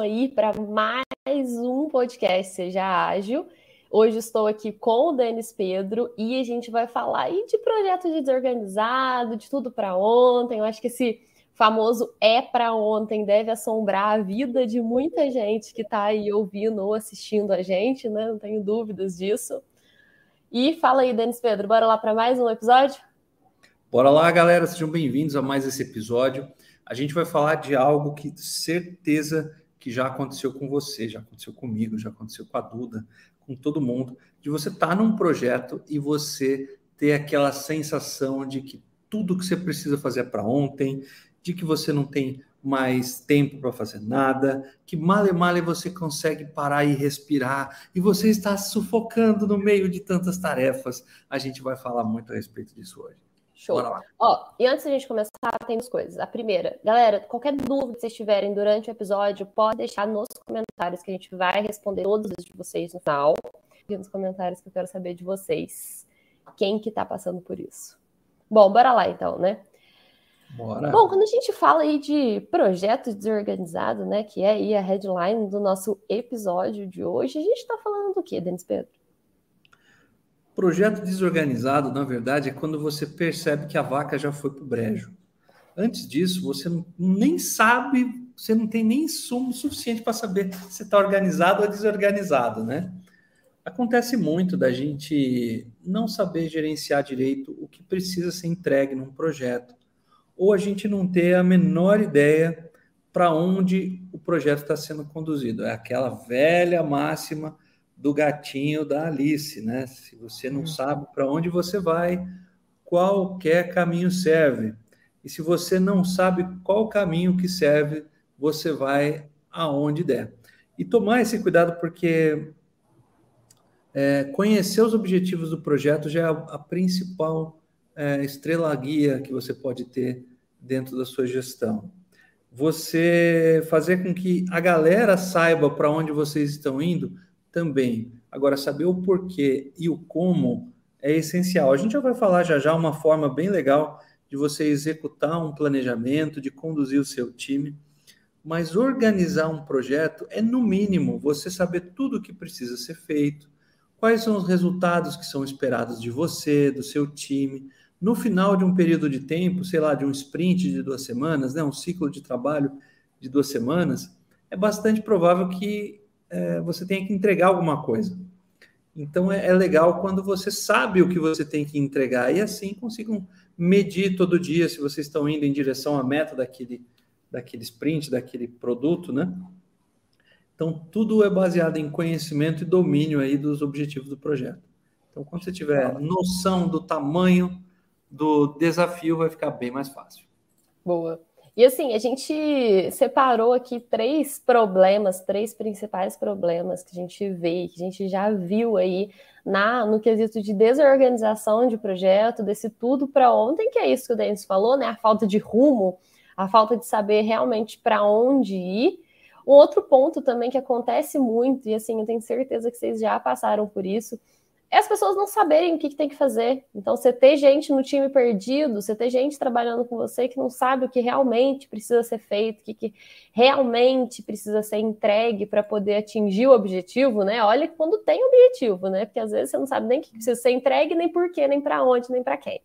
Aí para mais um podcast Seja Ágil. Hoje estou aqui com o Denis Pedro e a gente vai falar aí de projeto de desorganizado, de tudo para ontem. Eu acho que esse famoso é para ontem deve assombrar a vida de muita gente que está aí ouvindo ou assistindo a gente, né? Não tenho dúvidas disso. E fala aí, Denis Pedro, bora lá para mais um episódio? Bora lá, galera, sejam bem-vindos a mais esse episódio. A gente vai falar de algo que certeza que já aconteceu com você, já aconteceu comigo, já aconteceu com a Duda, com todo mundo, de você estar tá num projeto e você ter aquela sensação de que tudo que você precisa fazer é para ontem, de que você não tem mais tempo para fazer nada, que male male você consegue parar e respirar, e você está sufocando no meio de tantas tarefas. A gente vai falar muito a respeito disso hoje. Show. Ó, e antes da gente começar, tem duas coisas. A primeira, galera, qualquer dúvida que vocês tiverem durante o episódio, pode deixar nos comentários que a gente vai responder todos os de vocês no final. E nos comentários que eu quero saber de vocês. Quem que tá passando por isso? Bom, bora lá então, né? Bora. Bom, quando a gente fala aí de projeto desorganizado, né, que é aí a headline do nosso episódio de hoje, a gente está falando do que, Denis Pedro? Projeto desorganizado, na verdade, é quando você percebe que a vaca já foi para o brejo. Antes disso, você nem sabe, você não tem nem sumo suficiente para saber se está organizado ou desorganizado, né? Acontece muito da gente não saber gerenciar direito o que precisa ser entregue num projeto, ou a gente não ter a menor ideia para onde o projeto está sendo conduzido. É aquela velha máxima do gatinho da Alice, né? Se você não hum. sabe para onde você vai, qualquer caminho serve. E se você não sabe qual caminho que serve, você vai aonde der. E tomar esse cuidado porque é, conhecer os objetivos do projeto já é a, a principal é, estrela guia que você pode ter dentro da sua gestão. Você fazer com que a galera saiba para onde vocês estão indo também. Agora, saber o porquê e o como é essencial. A gente já vai falar já já uma forma bem legal de você executar um planejamento, de conduzir o seu time, mas organizar um projeto é, no mínimo, você saber tudo o que precisa ser feito, quais são os resultados que são esperados de você, do seu time. No final de um período de tempo, sei lá, de um sprint de duas semanas, né, um ciclo de trabalho de duas semanas, é bastante provável que é, você tenha que entregar alguma coisa. Então é, é, legal quando você sabe o que você tem que entregar e assim consigam medir todo dia se vocês estão indo em direção à meta daquele, daquele sprint, daquele produto, né? Então tudo é baseado em conhecimento e domínio aí dos objetivos do projeto. Então quando você tiver noção do tamanho do desafio, vai ficar bem mais fácil. Boa. E assim, a gente separou aqui três problemas, três principais problemas que a gente vê, que a gente já viu aí na, no quesito de desorganização de projeto, desse tudo para ontem, que é isso que o Denis falou, né? A falta de rumo, a falta de saber realmente para onde ir. Um outro ponto também que acontece muito, e assim, eu tenho certeza que vocês já passaram por isso, é as pessoas não saberem o que, que, tem que fazer. Então, você ter gente no time perdido, você ter gente trabalhando com você que não sabe o que realmente precisa ser feito, o que, que realmente precisa ser entregue para poder atingir o objetivo, né? Olha quando tem objetivo, né? Porque às vezes você não sabe nem o que precisa ser entregue, nem por quê, nem para onde, nem para quem.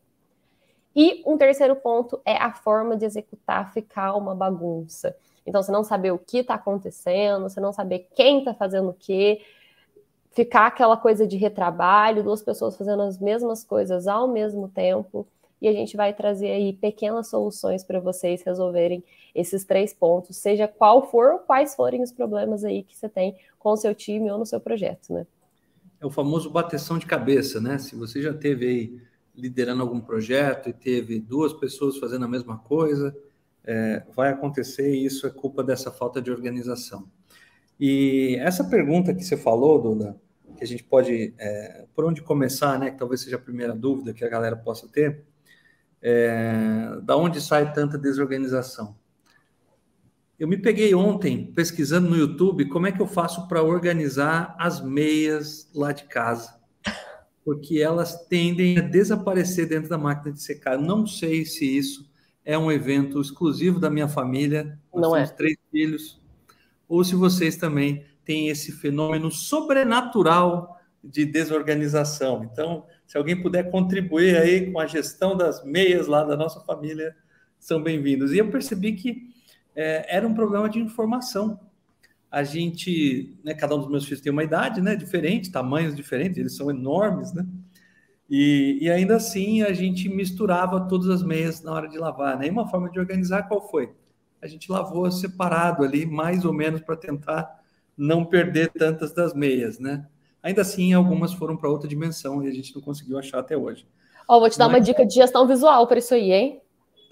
E um terceiro ponto é a forma de executar ficar uma bagunça. Então, você não saber o que está acontecendo, você não saber quem está fazendo o quê ficar aquela coisa de retrabalho, duas pessoas fazendo as mesmas coisas ao mesmo tempo. E a gente vai trazer aí pequenas soluções para vocês resolverem esses três pontos, seja qual for ou quais forem os problemas aí que você tem com o seu time ou no seu projeto, né? É o famoso bateção de cabeça, né? Se você já teve aí liderando algum projeto e teve duas pessoas fazendo a mesma coisa, é, vai acontecer e isso é culpa dessa falta de organização. E essa pergunta que você falou, Duda, que a gente pode, é, por onde começar, né? Que talvez seja a primeira dúvida que a galera possa ter, é, da onde sai tanta desorganização? Eu me peguei ontem pesquisando no YouTube como é que eu faço para organizar as meias lá de casa, porque elas tendem a desaparecer dentro da máquina de secar. Não sei se isso é um evento exclusivo da minha família. Nós Não é. três filhos ou se vocês também têm esse fenômeno sobrenatural de desorganização. Então, se alguém puder contribuir aí com a gestão das meias lá da nossa família, são bem-vindos. E eu percebi que é, era um problema de informação. A gente, né, cada um dos meus filhos tem uma idade, né, diferente, tamanhos diferentes, eles são enormes, né? E, e ainda assim a gente misturava todas as meias na hora de lavar, né? E uma forma de organizar qual foi? A gente lavou separado ali, mais ou menos, para tentar não perder tantas das meias, né? Ainda assim, algumas foram para outra dimensão e a gente não conseguiu achar até hoje. Ó, vou te dar Mas... uma dica de gestão visual para isso aí, hein?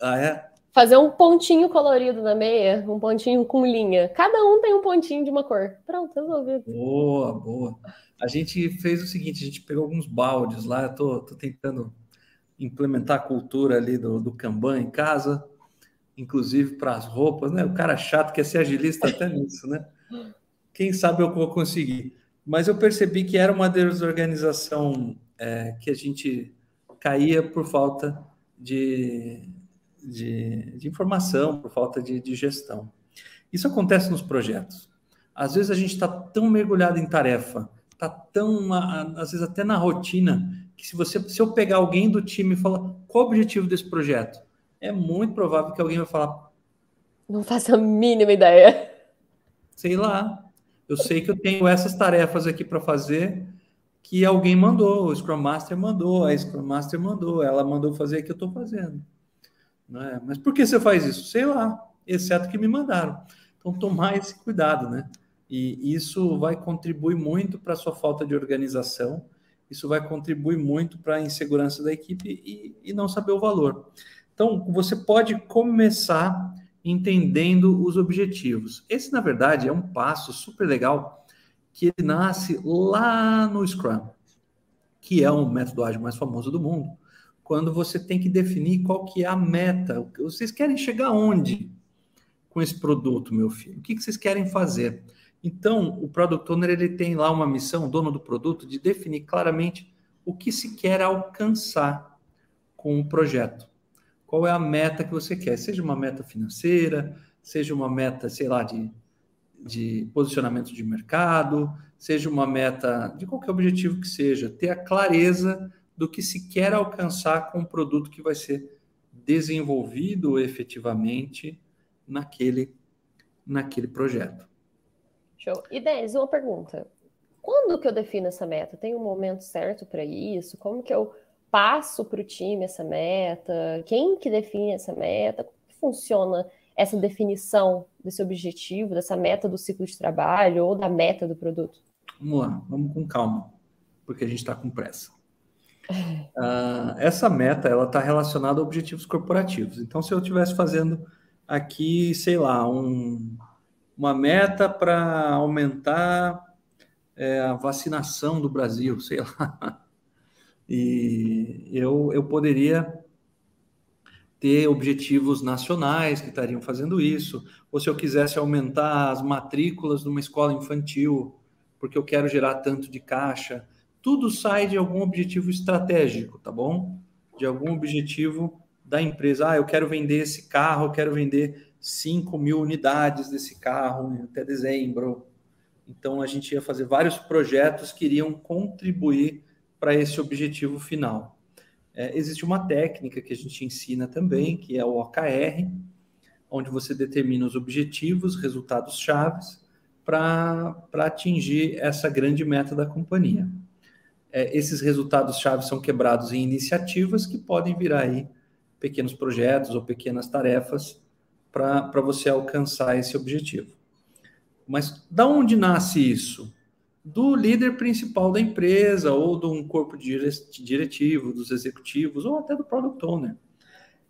Ah, é? Fazer um pontinho colorido na meia, um pontinho com linha. Cada um tem um pontinho de uma cor. Pronto, resolvido. Boa, boa. A gente fez o seguinte: a gente pegou alguns baldes lá. Eu tô, tô tentando implementar a cultura ali do, do Kanban em casa, inclusive para as roupas, né? O cara chato quer ser agilista até nisso, né? Quem sabe eu vou conseguir. Mas eu percebi que era uma desorganização é, que a gente caía por falta de, de, de informação, por falta de, de, gestão. Isso acontece nos projetos. Às vezes a gente está tão mergulhado em tarefa, está tão, às vezes até na rotina, que se você se eu pegar alguém do time e falar qual o objetivo desse projeto, é muito provável que alguém vai falar. Não faço a mínima ideia. Sei lá. Eu sei que eu tenho essas tarefas aqui para fazer que alguém mandou, o Scrum Master mandou, a Scrum Master mandou, ela mandou fazer que eu estou fazendo. Né? Mas por que você faz isso? Sei lá, exceto que me mandaram. Então, tomar esse cuidado, né? E isso vai contribuir muito para a sua falta de organização, isso vai contribuir muito para a insegurança da equipe e, e não saber o valor. Então, você pode começar entendendo os objetivos. Esse, na verdade, é um passo super legal que ele nasce lá no Scrum, que é o método ágil mais famoso do mundo, quando você tem que definir qual que é a meta. Vocês querem chegar onde com esse produto, meu filho? O que, que vocês querem fazer? Então, o Product Owner ele tem lá uma missão, dono do produto, de definir claramente o que se quer alcançar com o projeto. Qual é a meta que você quer? Seja uma meta financeira, seja uma meta, sei lá, de, de posicionamento de mercado, seja uma meta de qualquer objetivo que seja, ter a clareza do que se quer alcançar com o produto que vai ser desenvolvido efetivamente naquele, naquele projeto. Show. E Denis, uma pergunta. Quando que eu defino essa meta? Tem um momento certo para isso? Como que eu passo para o time essa meta? Quem que define essa meta? Como que funciona essa definição desse objetivo, dessa meta do ciclo de trabalho ou da meta do produto? Vamos lá, vamos com calma, porque a gente está com pressa. Uh, essa meta ela está relacionada a objetivos corporativos. Então, se eu estivesse fazendo aqui, sei lá, um, uma meta para aumentar é, a vacinação do Brasil, sei lá. E eu, eu poderia ter objetivos nacionais que estariam fazendo isso, ou se eu quisesse aumentar as matrículas de uma escola infantil, porque eu quero gerar tanto de caixa, tudo sai de algum objetivo estratégico, tá bom? De algum objetivo da empresa. Ah, eu quero vender esse carro, eu quero vender 5 mil unidades desse carro até dezembro. Então, a gente ia fazer vários projetos que iriam contribuir para esse objetivo final. É, existe uma técnica que a gente ensina também, que é o OKR, onde você determina os objetivos, resultados chaves, para atingir essa grande meta da companhia. É, esses resultados chaves são quebrados em iniciativas que podem virar aí pequenos projetos ou pequenas tarefas para você alcançar esse objetivo. Mas da onde nasce isso? Do líder principal da empresa, ou de um corpo diretivo, dos executivos, ou até do product owner.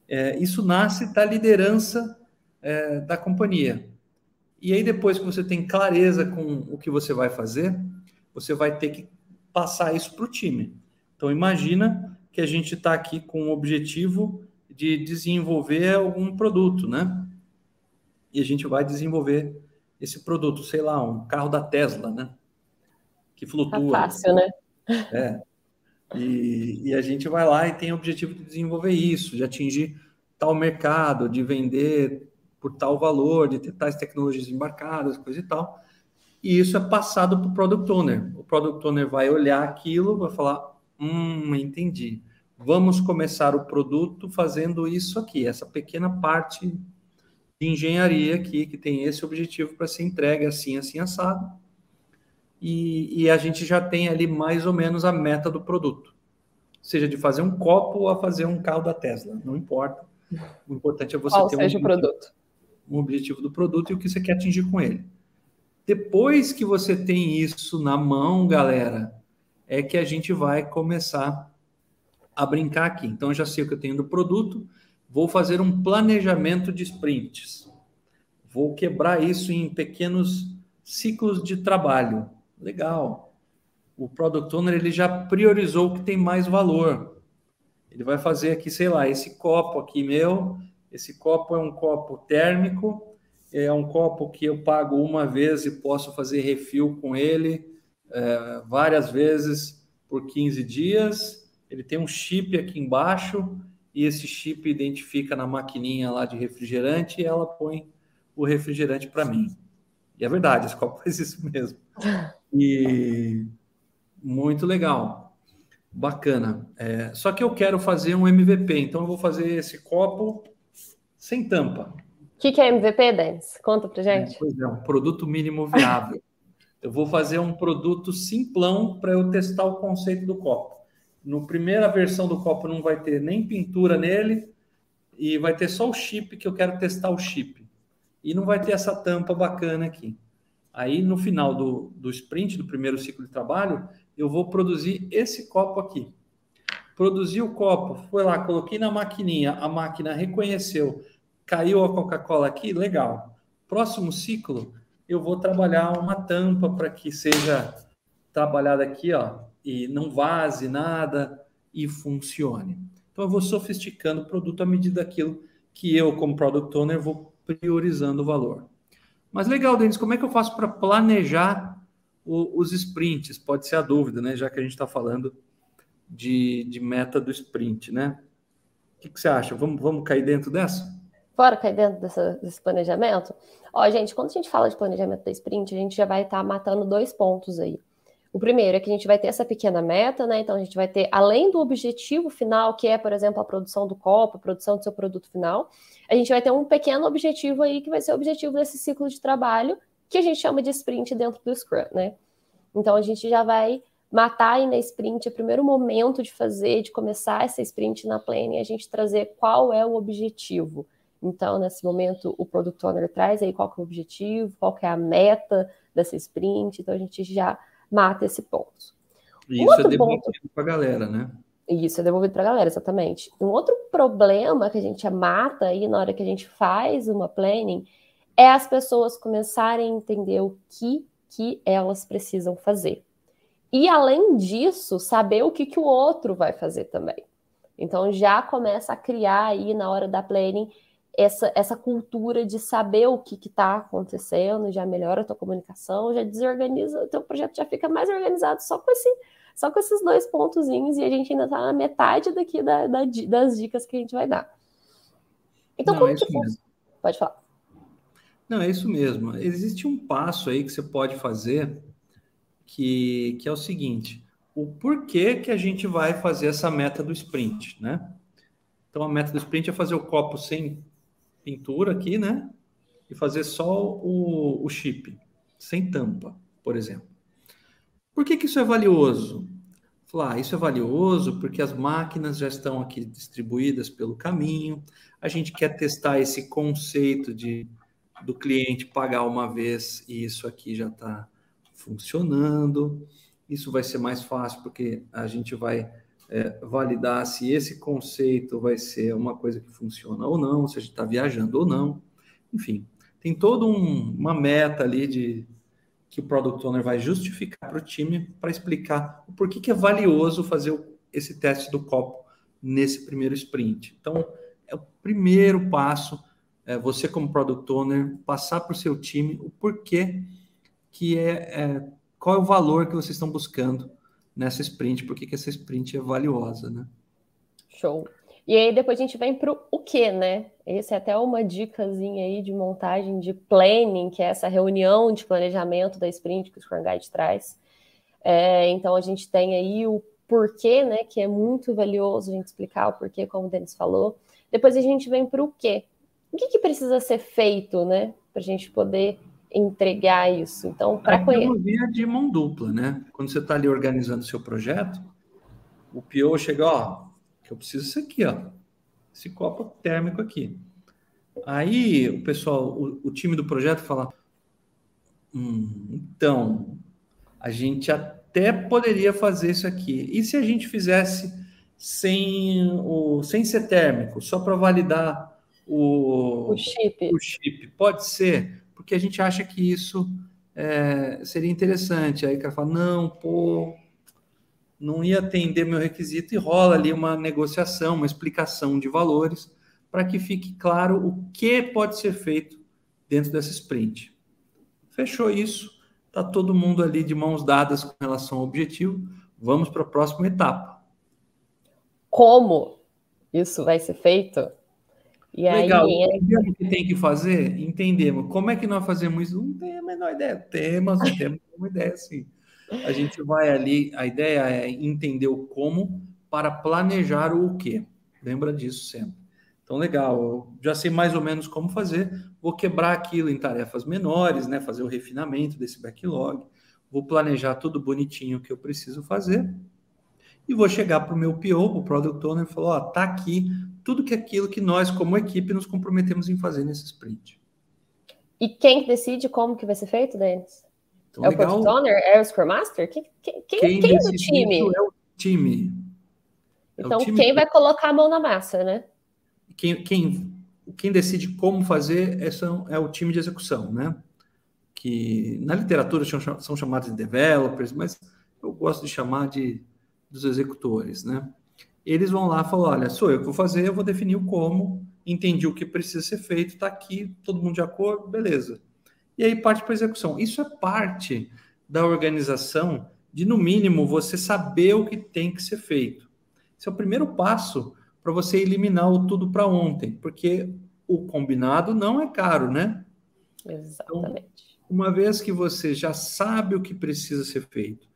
É, isso nasce da liderança é, da companhia. E aí, depois que você tem clareza com o que você vai fazer, você vai ter que passar isso para o time. Então, imagina que a gente está aqui com o objetivo de desenvolver algum produto, né? e a gente vai desenvolver esse produto, sei lá, um carro da Tesla, né? Que flutua. Tá fácil, né? É. E, e a gente vai lá e tem o objetivo de desenvolver isso, de atingir tal mercado, de vender por tal valor, de ter tais tecnologias embarcadas, coisa e tal. E isso é passado para o Product Owner. O Product Owner vai olhar aquilo, vai falar, hum, entendi. Vamos começar o produto fazendo isso aqui, essa pequena parte de engenharia aqui, que tem esse objetivo para ser entregue assim, assim, assado. E, e a gente já tem ali mais ou menos a meta do produto seja de fazer um copo ou a fazer um carro da Tesla, não importa. O importante é você Qual ter seja um, o produto. um objetivo do produto e o que você quer atingir com ele. Depois que você tem isso na mão, galera, é que a gente vai começar a brincar aqui. Então, eu já sei o que eu tenho do produto, vou fazer um planejamento de sprints. Vou quebrar isso em pequenos ciclos de trabalho. Legal o Product Owner ele já priorizou o que tem mais valor. Ele vai fazer aqui, sei lá, esse copo aqui meu, esse copo é um copo térmico, é um copo que eu pago uma vez e posso fazer refil com ele é, várias vezes por 15 dias. Ele tem um chip aqui embaixo e esse chip identifica na maquininha lá de refrigerante e ela põe o refrigerante para mim. E é verdade, esse copo faz isso mesmo. E muito legal. Bacana. É, só que eu quero fazer um MVP, então eu vou fazer esse copo sem tampa. O que, que, é MVP, Denis? Conta pra gente. É, pois é, um produto mínimo viável. eu vou fazer um produto simplão para eu testar o conceito do copo. No primeira versão do copo não vai ter nem pintura nele e vai ter só o chip que eu quero testar o chip. E não vai ter essa tampa bacana aqui. Aí no final do, do sprint, do primeiro ciclo de trabalho, eu vou produzir esse copo aqui. Produzi o copo, foi lá, coloquei na maquininha, a máquina reconheceu, caiu a Coca-Cola aqui, legal. Próximo ciclo, eu vou trabalhar uma tampa para que seja trabalhada aqui, ó, e não vaze nada e funcione. Então eu vou sofisticando o produto à medida daquilo que eu, como product owner, vou priorizando o valor. Mas legal, Denis, como é que eu faço para planejar o, os sprints, pode ser a dúvida, né? Já que a gente está falando de, de meta do sprint, né? O que, que, você acha? Vamos, vamos cair dentro dessa? Bora cair dentro dessa, desse planejamento? Ó, gente, quando a gente fala de planejamento da sprint, a gente já vai estar tá matando dois pontos aí. O primeiro é que a gente vai ter essa pequena meta, né? Então a gente vai ter, além do objetivo final, que é, por exemplo, a produção do copo, a produção do seu produto final, a gente vai ter um pequeno objetivo aí que vai ser o objetivo desse ciclo de trabalho, que a gente chama de sprint dentro do Scrum, né? Então a gente já vai matar aí na sprint, é o primeiro momento de fazer, de começar essa sprint na planning, a gente trazer qual é o objetivo. Então, nesse momento, o Product Owner traz aí qual que é o objetivo, qual que é a meta dessa sprint, então a gente já mata esse ponto. E isso é devolvido para a galera, né? Isso é devolvido para a galera, exatamente. Um outro problema que a gente mata aí na hora que a gente faz uma planning é as pessoas começarem a entender o que, que elas precisam fazer. E além disso, saber o que, que o outro vai fazer também. Então já começa a criar aí na hora da planning essa, essa cultura de saber o que está acontecendo, já melhora a tua comunicação, já desorganiza, o teu projeto já fica mais organizado só com, esse, só com esses dois pontozinhos e a gente ainda está na metade daqui da, da, das dicas que a gente vai dar. Então, Não, como é que Pode falar. Não, é isso mesmo. Existe um passo aí que você pode fazer que, que é o seguinte: o porquê que a gente vai fazer essa meta do sprint, né? Então, a meta do sprint é fazer o copo sem pintura aqui, né? E fazer só o, o chip, sem tampa, por exemplo. Por que, que isso é valioso? Falar, ah, isso é valioso porque as máquinas já estão aqui distribuídas pelo caminho. A gente quer testar esse conceito de do cliente pagar uma vez e isso aqui já está funcionando. Isso vai ser mais fácil porque a gente vai é, validar se esse conceito vai ser uma coisa que funciona ou não, se a gente está viajando ou não. Enfim, tem toda um, uma meta ali de que o Product Owner vai justificar para o time para explicar o porquê que é valioso fazer esse teste do copo nesse primeiro sprint. Então, é o primeiro passo é, você como product owner passar para o seu time o porquê que é, é, qual é o valor que vocês estão buscando nessa sprint, por que essa sprint é valiosa, né? Show. E aí depois a gente vem para o que, né? Esse é até uma dicasinha aí de montagem de planning, que é essa reunião de planejamento da sprint que o Scrum Guide traz. É, então a gente tem aí o porquê, né? Que é muito valioso a gente explicar o porquê, como o Denis falou. Depois a gente vem para o quê? O que, que precisa ser feito, né? Para a gente poder entregar isso. Então, para conhecer. É uma via de mão dupla, né? Quando você está ali organizando o seu projeto, o PO chega, ó, que eu preciso disso aqui, ó. Esse copo térmico aqui. Aí o pessoal, o, o time do projeto fala: hum, então, a gente até poderia fazer isso aqui. E se a gente fizesse sem, o, sem ser térmico, só para validar o, o, chip. o chip? Pode ser, porque a gente acha que isso é, seria interessante. Aí o cara fala: não, pô, não ia atender meu requisito e rola ali uma negociação, uma explicação de valores para que fique claro o que pode ser feito dentro dessa sprint. Fechou isso, está todo mundo ali de mãos dadas com relação ao objetivo. Vamos para a próxima etapa. Como isso vai ser feito? E Legal. aí. O que tem que fazer? Entendemos. Como é que nós fazemos isso? Não tem a menor ideia. Temos, temos uma ideia sim. A gente vai ali, a ideia é entender o como para planejar o que. Lembra disso sempre. Então, legal, eu já sei mais ou menos como fazer, vou quebrar aquilo em tarefas menores, né? Fazer o refinamento desse backlog, vou planejar tudo bonitinho que eu preciso fazer e vou chegar para o meu PO, para o Product Owner, e falar: ó, tá aqui tudo que aquilo que nós, como equipe, nos comprometemos em fazer nesse sprint. E quem decide como que vai ser feito, Denis? Então, é legal. o Product Owner? É o Scrum Master? Quem, quem, quem, quem do time? É o time. É então, o time quem vai colocar a mão na massa, né? Quem, quem, quem decide como fazer é, são, é o time de execução, né? Que na literatura são, são chamados de developers, mas eu gosto de chamar de dos executores, né? Eles vão lá e falam: olha, sou eu que vou fazer, eu vou definir o como, entendi o que precisa ser feito, está aqui, todo mundo de acordo, beleza e aí parte para execução. Isso é parte da organização de, no mínimo, você saber o que tem que ser feito. Esse é o primeiro passo para você eliminar o tudo para ontem, porque o combinado não é caro, né? Exatamente. Então, uma vez que você já sabe o que precisa ser feito,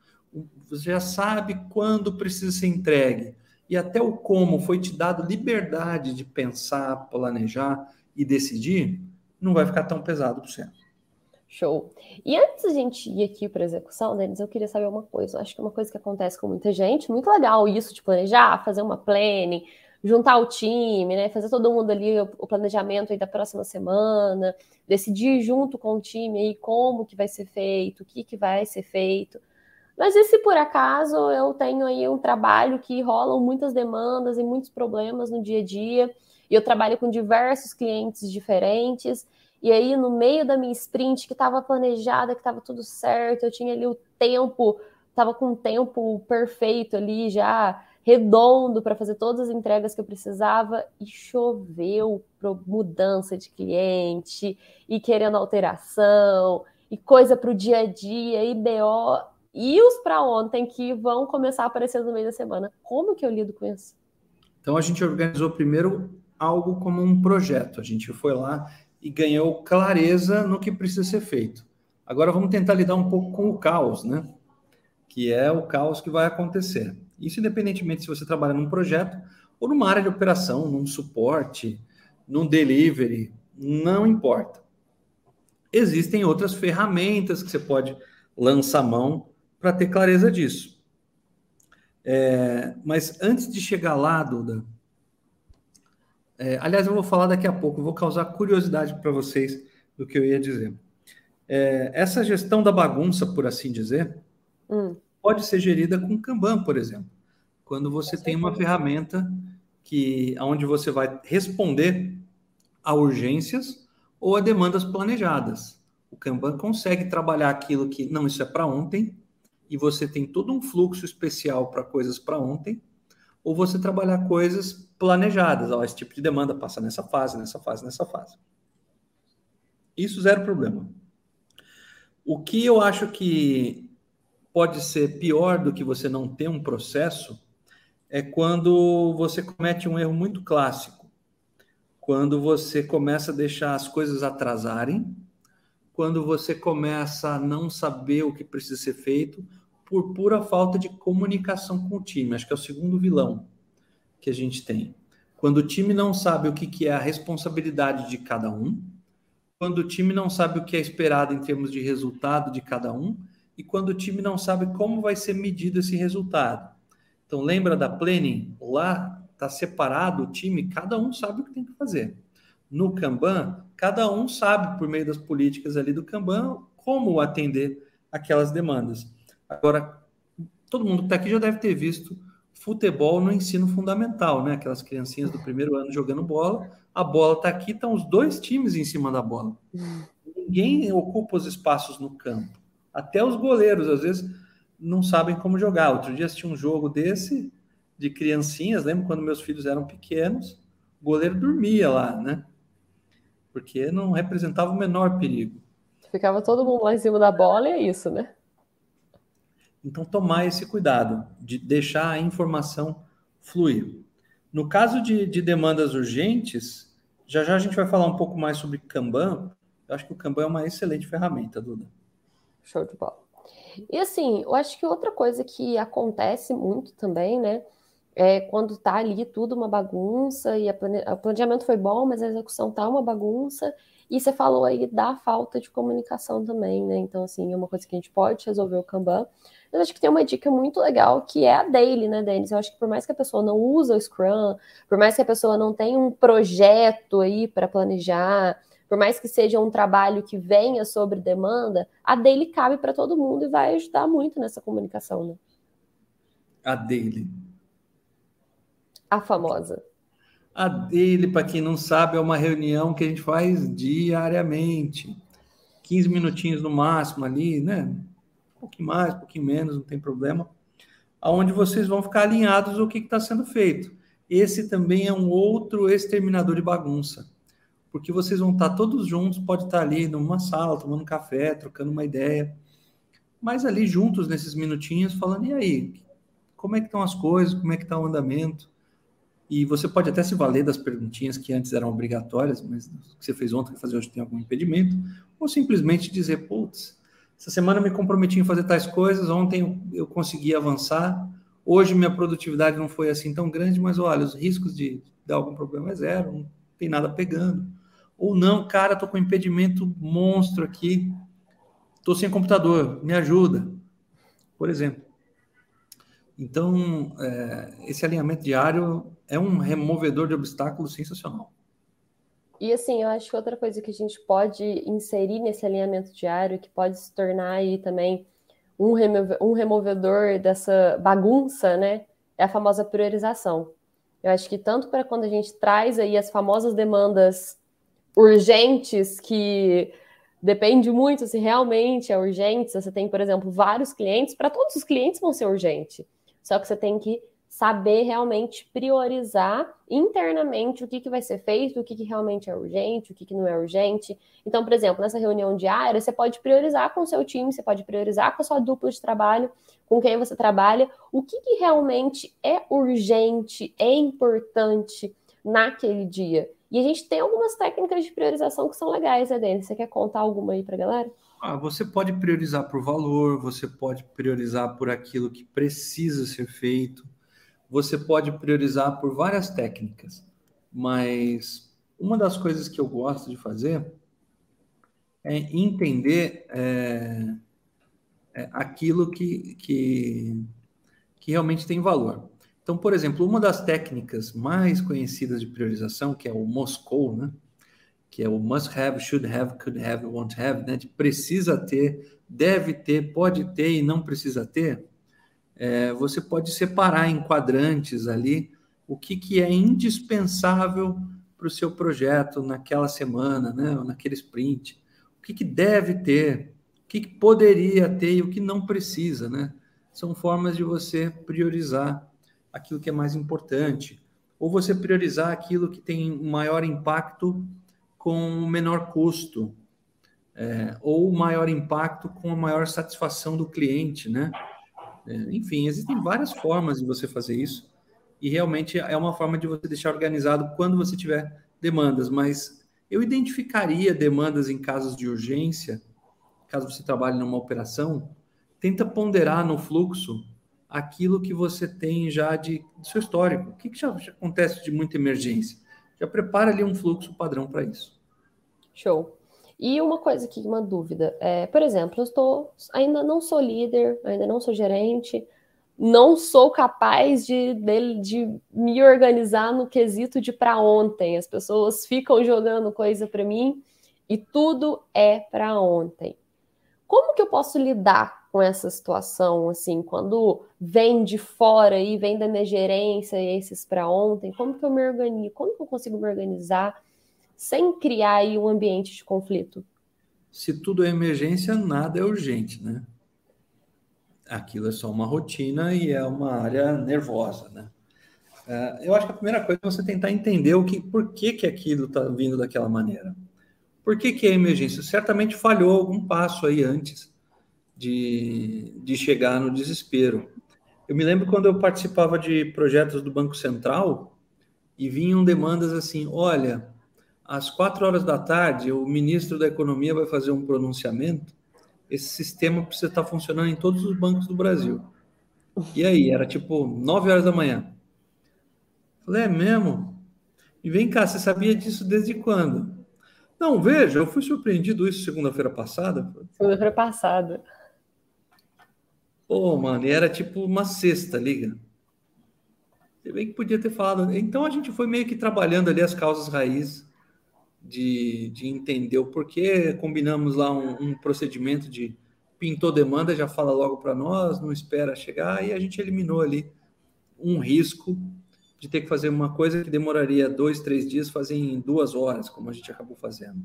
você já sabe quando precisa ser entregue, e até o como foi te dado liberdade de pensar, planejar e decidir, não vai ficar tão pesado para você. Show. E antes da gente ir aqui para execução, Denis, eu queria saber uma coisa. Eu acho que é uma coisa que acontece com muita gente, muito legal isso de planejar, fazer uma planning, juntar o time, né? Fazer todo mundo ali o planejamento aí da próxima semana, decidir junto com o time aí como que vai ser feito, o que, que vai ser feito. Mas e se por acaso eu tenho aí um trabalho que rolam muitas demandas e muitos problemas no dia a dia, e eu trabalho com diversos clientes diferentes, e aí, no meio da minha sprint, que estava planejada, que estava tudo certo, eu tinha ali o tempo, estava com o tempo perfeito ali, já redondo para fazer todas as entregas que eu precisava, e choveu mudança de cliente, e querendo alteração, e coisa para o dia a dia, e BO, e os para ontem que vão começar a aparecer no meio da semana. Como que eu lido com isso? Então a gente organizou primeiro algo como um projeto. A gente foi lá e ganhou clareza no que precisa ser feito. Agora vamos tentar lidar um pouco com o caos, né? Que é o caos que vai acontecer. Isso independentemente se você trabalha num projeto ou numa área de operação, num suporte, num delivery, não importa. Existem outras ferramentas que você pode lançar mão para ter clareza disso. É, mas antes de chegar lá, Duda, é, aliás, eu vou falar daqui a pouco, vou causar curiosidade para vocês do que eu ia dizer. É, essa gestão da bagunça, por assim dizer, hum. pode ser gerida com Kanban, por exemplo. Quando você tem uma ferramenta que onde você vai responder a urgências ou a demandas planejadas. O Kanban consegue trabalhar aquilo que não isso é para ontem e você tem todo um fluxo especial para coisas para ontem, ou você trabalhar coisas planejadas. Ó, esse tipo de demanda passa nessa fase, nessa fase, nessa fase. Isso zero problema. O que eu acho que pode ser pior do que você não ter um processo é quando você comete um erro muito clássico. Quando você começa a deixar as coisas atrasarem, quando você começa a não saber o que precisa ser feito por pura falta de comunicação com o time. Acho que é o segundo vilão que a gente tem. Quando o time não sabe o que é a responsabilidade de cada um, quando o time não sabe o que é esperado em termos de resultado de cada um e quando o time não sabe como vai ser medido esse resultado. Então, lembra da planning? Lá está separado o time, cada um sabe o que tem que fazer. No Kanban, cada um sabe, por meio das políticas ali do Kanban, como atender aquelas demandas. Agora, todo mundo que está aqui já deve ter visto futebol no ensino fundamental, né? Aquelas criancinhas do primeiro ano jogando bola, a bola está aqui, estão os dois times em cima da bola. Ninguém ocupa os espaços no campo. Até os goleiros, às vezes, não sabem como jogar. Outro dia assisti um jogo desse de criancinhas, lembro quando meus filhos eram pequenos, o goleiro dormia lá, né? Porque não representava o menor perigo. Ficava todo mundo lá em cima da bola e é isso, né? Então, tomar esse cuidado de deixar a informação fluir. No caso de, de, demandas urgentes, já já a gente vai falar um pouco mais sobre Kanban. Eu acho que o Kanban é uma excelente ferramenta, Duda. Show de bola. E assim, eu acho que outra coisa que acontece muito também, né? É quando tá ali tudo uma bagunça e plane... o planejamento foi bom, mas a execução tá uma bagunça. E você falou aí da falta de comunicação também, né? Então, assim, é uma coisa que a gente pode resolver o Kanban. Mas acho que tem uma dica muito legal que é a daily, né, Denis? Eu acho que por mais que a pessoa não use o Scrum, por mais que a pessoa não tenha um projeto aí para planejar, por mais que seja um trabalho que venha sobre demanda, a daily cabe para todo mundo e vai ajudar muito nessa comunicação, né? A daily. A famosa. A daily, para quem não sabe, é uma reunião que a gente faz diariamente. 15 minutinhos no máximo ali, né? Pouquinho mais, um pouquinho menos, não tem problema, aonde vocês vão ficar alinhados o que está sendo feito. Esse também é um outro exterminador de bagunça, porque vocês vão estar tá todos juntos, pode estar tá ali numa sala, tomando café, trocando uma ideia, mas ali juntos nesses minutinhos, falando, e aí, como é que estão as coisas, como é que está o andamento? E você pode até se valer das perguntinhas que antes eram obrigatórias, mas que você fez ontem, que fazer hoje tem algum impedimento, ou simplesmente dizer, putz, essa semana me comprometi em fazer tais coisas, ontem eu consegui avançar, hoje minha produtividade não foi assim tão grande, mas olha, os riscos de dar algum problema é zero, não tem nada pegando. Ou não, cara, estou com um impedimento monstro aqui, estou sem computador, me ajuda, por exemplo. Então, é, esse alinhamento diário é um removedor de obstáculos sensacional. E assim, eu acho que outra coisa que a gente pode inserir nesse alinhamento diário, que pode se tornar aí também um, um removedor dessa bagunça, né? É a famosa priorização. Eu acho que tanto para quando a gente traz aí as famosas demandas urgentes, que depende muito se realmente é urgente, se você tem, por exemplo, vários clientes, para todos os clientes vão ser urgente. Só que você tem que saber realmente priorizar internamente o que, que vai ser feito, o que, que realmente é urgente, o que, que não é urgente. Então, por exemplo, nessa reunião diária, você pode priorizar com o seu time, você pode priorizar com a sua dupla de trabalho, com quem você trabalha, o que, que realmente é urgente, é importante naquele dia. E a gente tem algumas técnicas de priorização que são legais, né, Denis? Você quer contar alguma aí para galera? Ah, você pode priorizar por valor, você pode priorizar por aquilo que precisa ser feito você pode priorizar por várias técnicas, mas uma das coisas que eu gosto de fazer é entender é, é aquilo que, que, que realmente tem valor. Então, por exemplo, uma das técnicas mais conhecidas de priorização, que é o Moscou, né? que é o must have, should have, could have, won't have, né? de precisa ter, deve ter, pode ter e não precisa ter, é, você pode separar em quadrantes ali o que, que é indispensável para o seu projeto naquela semana, né, ou naquele sprint, o que, que deve ter, o que, que poderia ter e o que não precisa, né? São formas de você priorizar aquilo que é mais importante, ou você priorizar aquilo que tem maior impacto com menor custo, é, ou maior impacto com a maior satisfação do cliente, né? Enfim, existem várias formas de você fazer isso. e realmente é uma forma de você deixar organizado quando você tiver demandas, mas eu identificaria demandas em casos de urgência, caso você trabalhe numa operação, tenta ponderar no fluxo aquilo que você tem já de, de seu histórico. O que, que já, já, acontece de muita emergência? Já prepara ali um fluxo padrão para isso. Show. E uma coisa aqui, uma dúvida. É, por exemplo, eu estou, ainda não sou líder, ainda não sou gerente, não sou capaz de, de, de me organizar no quesito de para ontem. As pessoas ficam jogando coisa para mim e tudo é para ontem. Como que eu posso lidar com essa situação, assim, quando vem de fora e vem da minha gerência esses para ontem? Como que eu me organizo? Como que eu consigo me organizar sem criar aí um ambiente de conflito? Se tudo é emergência, nada é urgente, né? Aquilo é só uma rotina e é uma área nervosa, né? É, eu acho que a primeira coisa é você tentar entender o que, por que, que aquilo está vindo daquela maneira. Por que, que é emergência? Certamente falhou algum passo aí antes de, de chegar no desespero. Eu me lembro quando eu participava de projetos do Banco Central e vinham demandas assim: olha, às quatro horas da tarde, o ministro da Economia vai fazer um pronunciamento. Esse sistema precisa estar funcionando em todos os bancos do Brasil. E aí, era tipo nove horas da manhã. Falei, é mesmo? E vem cá, você sabia disso desde quando? Não, veja, eu fui surpreendido isso segunda-feira passada. Segunda-feira passada. Pô, mano, e era tipo uma sexta, liga. Você bem que podia ter falado. Então a gente foi meio que trabalhando ali as causas raiz de, de entender o porquê. Combinamos lá um, um procedimento de pintou demanda, já fala logo para nós, não espera chegar, e a gente eliminou ali um risco de ter que fazer uma coisa que demoraria dois, três dias, fazer em duas horas, como a gente acabou fazendo.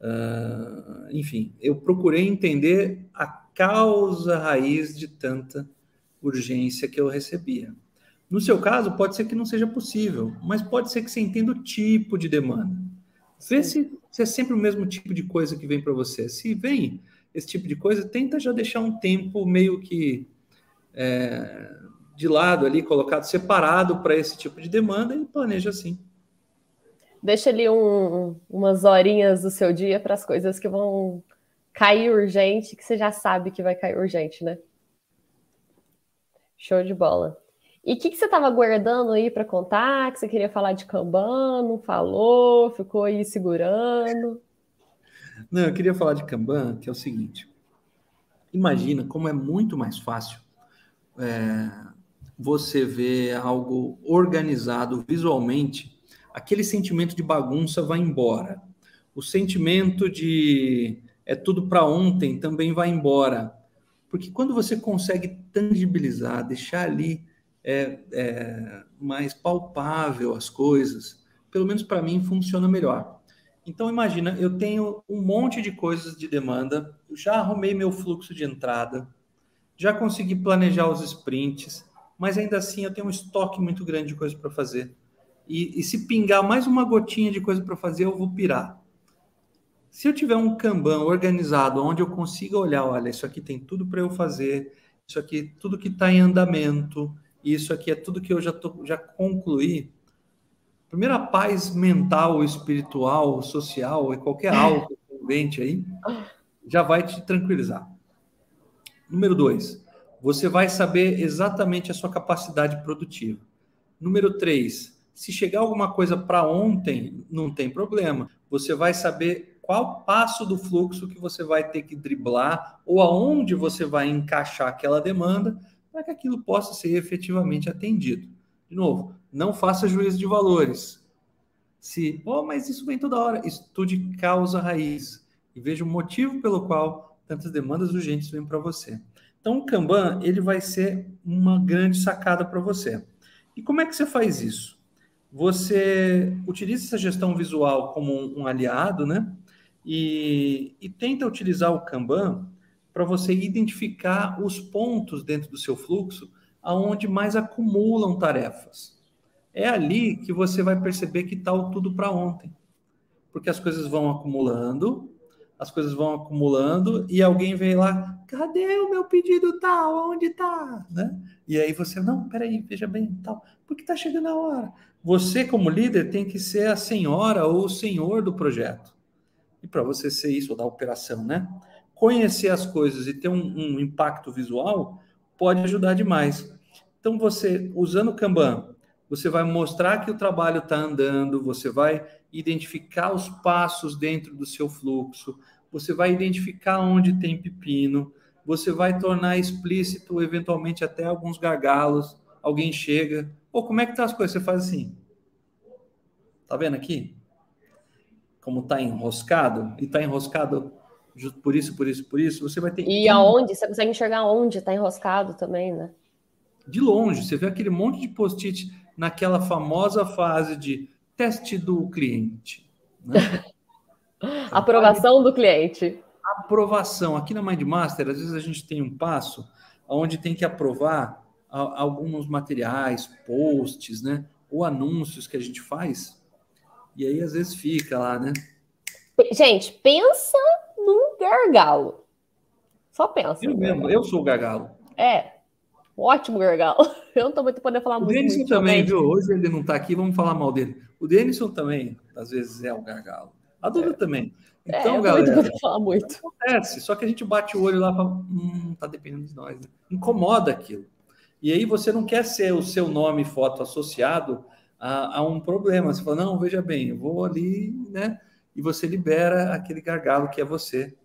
Uh, enfim, eu procurei entender a causa raiz de tanta urgência que eu recebia. No seu caso, pode ser que não seja possível, mas pode ser que você entenda o tipo de demanda. Vê se, se é sempre o mesmo tipo de coisa que vem para você. Se vem esse tipo de coisa, tenta já deixar um tempo meio que é, de lado ali, colocado separado para esse tipo de demanda e planeja assim. Deixa ali um, umas horinhas do seu dia para as coisas que vão cair urgente, que você já sabe que vai cair urgente, né? Show de bola. E o que, que, você estava guardando aí para contar? Que você queria falar de Kanban, não falou, ficou aí segurando? Não, eu queria falar de Kanban, que é o seguinte. Imagina como é muito mais fácil é, você vê algo organizado visualmente, aquele sentimento de bagunça vai embora. O sentimento de é tudo para ontem também vai embora. Porque quando você consegue tangibilizar, deixar ali é, é, mais palpável as coisas, pelo menos para mim funciona melhor. Então imagina, eu tenho um monte de coisas de demanda, já arrumei meu fluxo de entrada, já consegui planejar os sprints, mas ainda assim eu tenho um estoque muito grande de coisa para fazer. E, e, se pingar mais uma gotinha de coisa para fazer, eu vou pirar. Se eu tiver um Kanban organizado, onde eu consiga olhar, olha, isso aqui tem tudo para eu fazer, isso aqui tudo que está em andamento, isso aqui é tudo que eu já, tô, já concluí. Primeira paz mental, espiritual, social e qualquer algo que aí, já vai te tranquilizar. Número dois, você vai saber exatamente a sua capacidade produtiva. Número três, se chegar alguma coisa para ontem, não tem problema. Você vai saber qual passo do fluxo que você vai ter que driblar ou aonde você vai encaixar aquela demanda para que aquilo possa ser efetivamente atendido. De novo, não faça juízo de valores. Se, oh, mas isso vem toda hora, estude causa raiz e veja o motivo pelo qual tantas demandas urgentes vêm para você. Então, o Kanban ele vai ser uma grande sacada para você. E como é que você faz isso? Você utiliza essa gestão visual como um, aliado, né? E, e tenta utilizar o Kanban para você identificar os pontos dentro do seu fluxo aonde mais acumulam tarefas. É ali que você vai perceber que está tudo para ontem. Porque as coisas vão acumulando, as coisas vão acumulando e alguém vem lá, cadê o meu pedido tal? Onde tá? Né? E aí você, não, peraí, veja bem, tal, porque tá chegando a hora. Você, como líder, tem que ser a senhora ou o senhor do projeto. E para você ser isso, ou da operação, né? Conhecer as coisas e ter um, um impacto visual pode ajudar demais. Então, você, usando o Kanban, você vai mostrar que o trabalho está andando, você vai identificar os passos dentro do seu fluxo, você vai identificar onde tem pepino, você vai tornar explícito, eventualmente, até alguns gargalos. Alguém chega, pô, como é que tá as coisas? Você faz assim. Tá vendo aqui? Como tá enroscado? E tá enroscado por isso, por isso, por isso. Você vai ter. E aonde? Você consegue enxergar onde tá enroscado também, né? De longe, você vê aquele monte de post-it naquela famosa fase de teste do cliente. Né? Aprovação do cliente. Aprovação. Aqui na Mindmaster, às vezes a gente tem um passo onde tem que aprovar alguns materiais, posts, né? Ou anúncios que a gente faz. E aí, às vezes, fica lá, né? Gente, pensa gargalo. Só pensa. Eu mesmo, eu sou o gargalo. É, ótimo gargalo. Eu não estou muito podendo falar o muito. O Denison também, viu? Hoje ele não está aqui, vamos falar mal dele. O Denison também, às vezes, é o gargalo. A Duda é. também. É, então, é, galera. Não falar muito. Acontece, só que a gente bate o olho lá e fala, hum, tá dependendo de nós. Né? Incomoda aquilo. E aí você não quer ser o seu nome e foto associado a, a um problema. Você fala, não, veja bem, eu vou ali, né? E você libera aquele gargalo que é você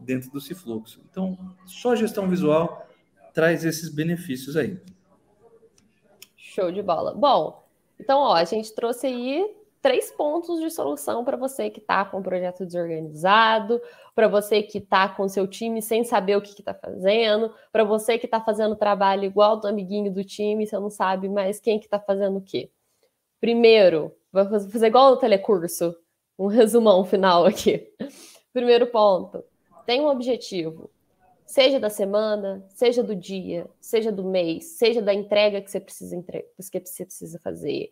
dentro do Cifluxo. Então, só gestão visual traz esses benefícios aí. Show de bola. Bom, então, ó, a gente trouxe aí três pontos de solução para você que está com o projeto desorganizado, para você que está com seu time sem saber o que está fazendo, para você que está fazendo trabalho igual do amiguinho do time, você não sabe mais quem que está fazendo o quê. Primeiro, vou fazer igual o telecurso, um resumão final aqui. Primeiro ponto, tem um objetivo, seja da semana, seja do dia, seja do mês, seja da entrega que você precisa que você precisa fazer.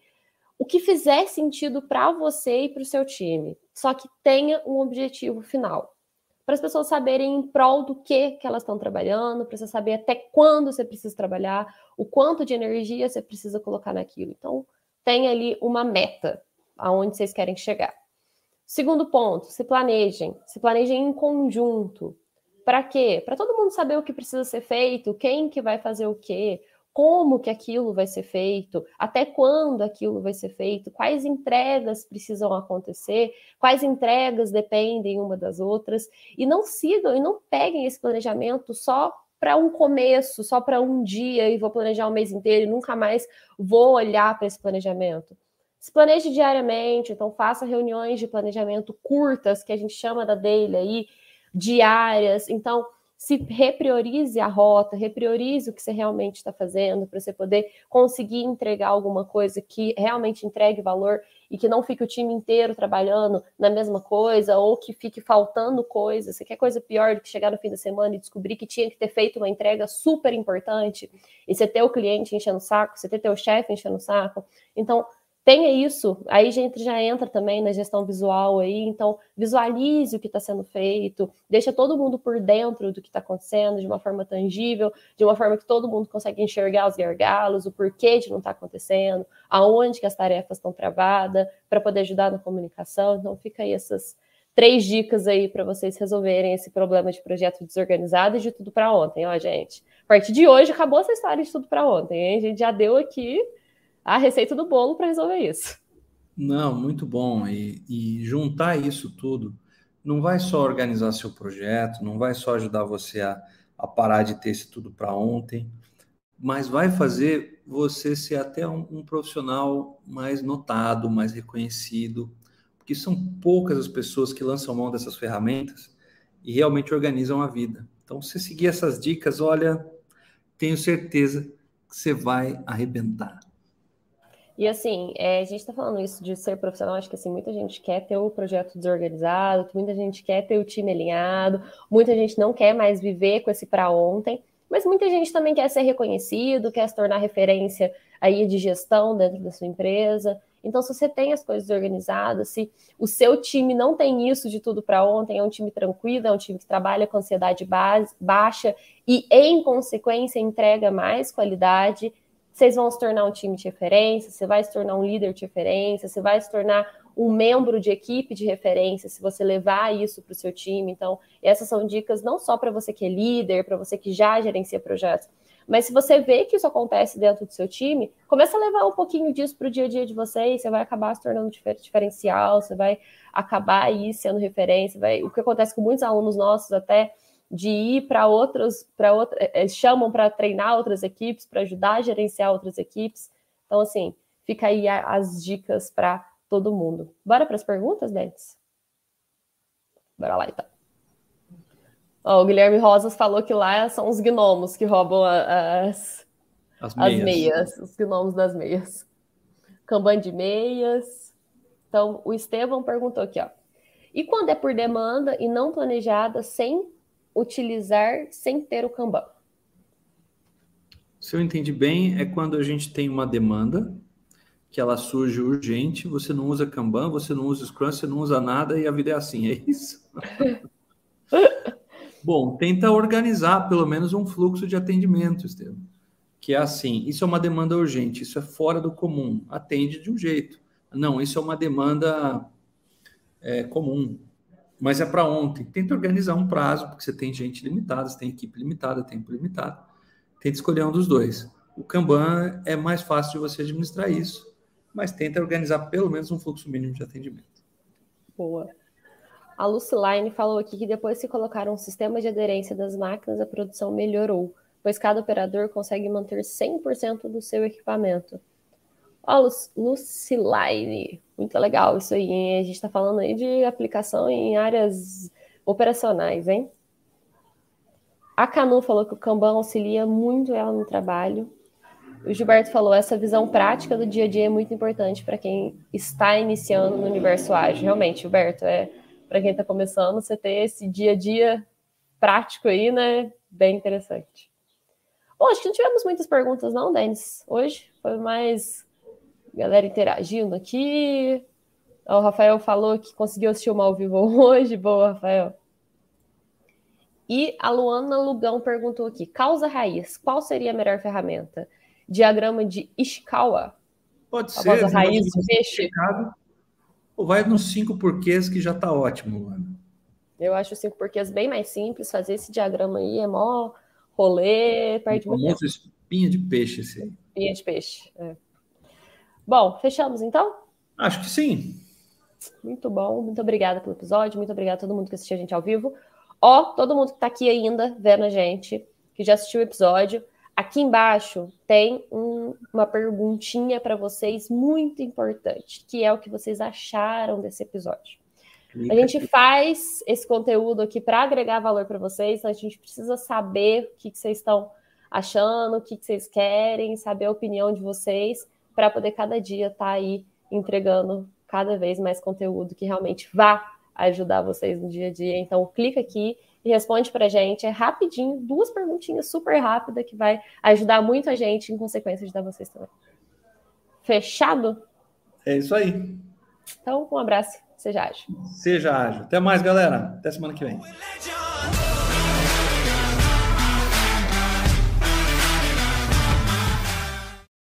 O que fizer sentido para você e para o seu time, só que tenha um objetivo final. Para as pessoas saberem em prol do que, que elas estão trabalhando, para você saber até quando você precisa trabalhar, o quanto de energia você precisa colocar naquilo. Então, tem ali uma meta aonde vocês querem chegar. Segundo ponto, se planejem, se planejem em conjunto. Para quê? Para todo mundo saber o que precisa ser feito, quem que vai fazer o quê, como que aquilo vai ser feito, até quando aquilo vai ser feito, quais entregas precisam acontecer, quais entregas dependem uma das outras, e não sigam e não peguem esse planejamento só para um começo, só para um dia e vou planejar o mês inteiro e nunca mais vou olhar para esse planejamento. Se planeje diariamente, então faça reuniões de planejamento curtas, que a gente chama da daily aí, diárias. Então, se repriorize a rota, repriorize o que você realmente está fazendo, para você poder conseguir entregar alguma coisa que realmente entregue valor e que não fique o time inteiro trabalhando na mesma coisa ou que fique faltando coisa. Você quer coisa pior do que chegar no fim da semana e descobrir que tinha que ter feito uma entrega super importante e você ter o cliente enchendo o saco, você ter teu chefe enchendo o saco. Então, tenha isso, aí gente já entra também na gestão visual aí, então visualize o que está sendo feito, deixa todo mundo por dentro do que está acontecendo de uma forma tangível, de uma forma que todo mundo consegue enxergar os gargalos, o porquê de não estar tá acontecendo, aonde que as tarefas estão travadas, para poder ajudar na comunicação. Então fica aí essas três dicas aí para vocês resolverem esse problema de projeto desorganizado e de tudo para ontem, ó, gente. A partir de hoje acabou essa história de tudo para ontem, hein? A gente já deu aqui a receita do bolo para resolver isso. Não, muito bom. E, e, juntar isso tudo não vai só organizar seu projeto, não vai só ajudar você a, a parar de ter isso tudo para ontem, mas vai fazer você ser até um, um, profissional mais notado, mais reconhecido, porque são poucas as pessoas que lançam mão dessas ferramentas e realmente organizam a vida. Então, se seguir essas dicas, olha, tenho certeza que você vai arrebentar. E assim, é, a gente está falando isso de ser profissional, acho que assim, muita gente quer ter o projeto desorganizado, muita gente quer ter o time alinhado, muita gente não quer mais viver com esse para ontem, mas muita gente também quer ser reconhecido, quer se tornar referência aí de gestão dentro da sua empresa. Então, se você tem as coisas organizadas, se o seu time não tem isso de tudo para ontem, é um time tranquilo, é um time que trabalha com ansiedade base, baixa e, em consequência, entrega mais qualidade, vocês vão se tornar um time de referência, você vai se tornar um líder de referência, você vai se tornar um membro de equipe de referência, se você levar isso para o seu time. Então, essas são dicas não só para você que é líder, para você que já gerencia projetos, mas se você vê que isso acontece dentro do seu time, começa a levar um pouquinho disso para o dia a dia de vocês, você vai acabar se tornando diferencial, você vai acabar aí sendo referência, vai... o que acontece com muitos alunos nossos até de ir para outras, para outras, é, é, chamam para treinar outras equipes, para ajudar a gerenciar outras equipes. Então, assim, fica aí as dicas para todo mundo. Bora para as perguntas, Dentes? Bora lá, então. Oh, o Guilherme Rosas falou que lá são os gnomos que roubam as, as, meias. as meias, os gnomos das meias. Kanban de meias. Então, o Estevão perguntou aqui, ó. E quando é por demanda e não planejada, sem utilizar sem ter o Kanban? Se eu entendi bem, é quando a gente tem uma demanda que ela surge urgente, você não usa Kanban, você não usa Scrum, você não usa nada e a vida é assim, é isso? Bom, tenta organizar pelo menos um fluxo de atendimento, Estevam. Que é assim, isso é uma demanda urgente, isso é fora do comum, atende de um jeito. Não, isso é uma demanda é, comum, mas é para ontem. Tenta organizar um prazo, porque você tem gente limitada, você tem equipe limitada, tempo limitado. Tenta escolher um dos dois. O Kanban é mais fácil de você administrar isso, mas tenta organizar pelo menos um fluxo mínimo de atendimento. Boa. A Luciline falou aqui que depois que colocaram um sistema de aderência das máquinas, a produção melhorou, pois cada operador consegue manter 100% do seu equipamento. Ó, oh, muito legal isso aí. A gente está falando aí de aplicação em áreas operacionais, hein? A Canu falou que o Kanban auxilia muito ela no trabalho. O Gilberto falou essa visão prática do dia a dia é muito importante para quem está iniciando no universo ágil. Realmente, Gilberto, é para quem está começando, você ter esse dia a dia prático aí, né? Bem interessante. Bom, acho que não tivemos muitas perguntas, não, Denis. Hoje foi mais galera interagindo aqui. O Rafael falou que conseguiu assistir uma ao vivo hoje. Boa, Rafael. E a Luana Lugão perguntou aqui: causa raiz, qual seria a melhor ferramenta? Diagrama de Ishikawa? Pode ser. A raiz do peixe? Ou vai nos cinco porquês que já está ótimo, Luana. Eu acho os cinco porquês bem mais simples. Fazer esse diagrama aí é mó rolê, perde muito tempo. espinha de peixe esse aí. Espinha de peixe, é. Bom, fechamos então? Acho que sim. Muito bom, muito obrigada pelo episódio, muito obrigada a todo mundo que assistiu a gente ao vivo. Ó, todo mundo que está aqui ainda vendo a gente, que já assistiu o episódio, aqui embaixo tem um, uma perguntinha para vocês muito importante, que é o que vocês acharam desse episódio. A gente faz esse conteúdo aqui para agregar valor para vocês, então a gente precisa saber o que, que vocês estão achando, o que, que vocês querem, saber a opinião de vocês para poder cada dia estar tá aí entregando cada vez mais conteúdo que realmente vá ajudar vocês no dia a dia. Então, clica aqui e responde para a gente. É rapidinho, duas perguntinhas super rápidas que vai ajudar muito a gente, em consequência, ajudar vocês também. Fechado? É isso aí. Então, um abraço. Seja ágil. Seja ágil. Até mais, galera. Até semana que vem.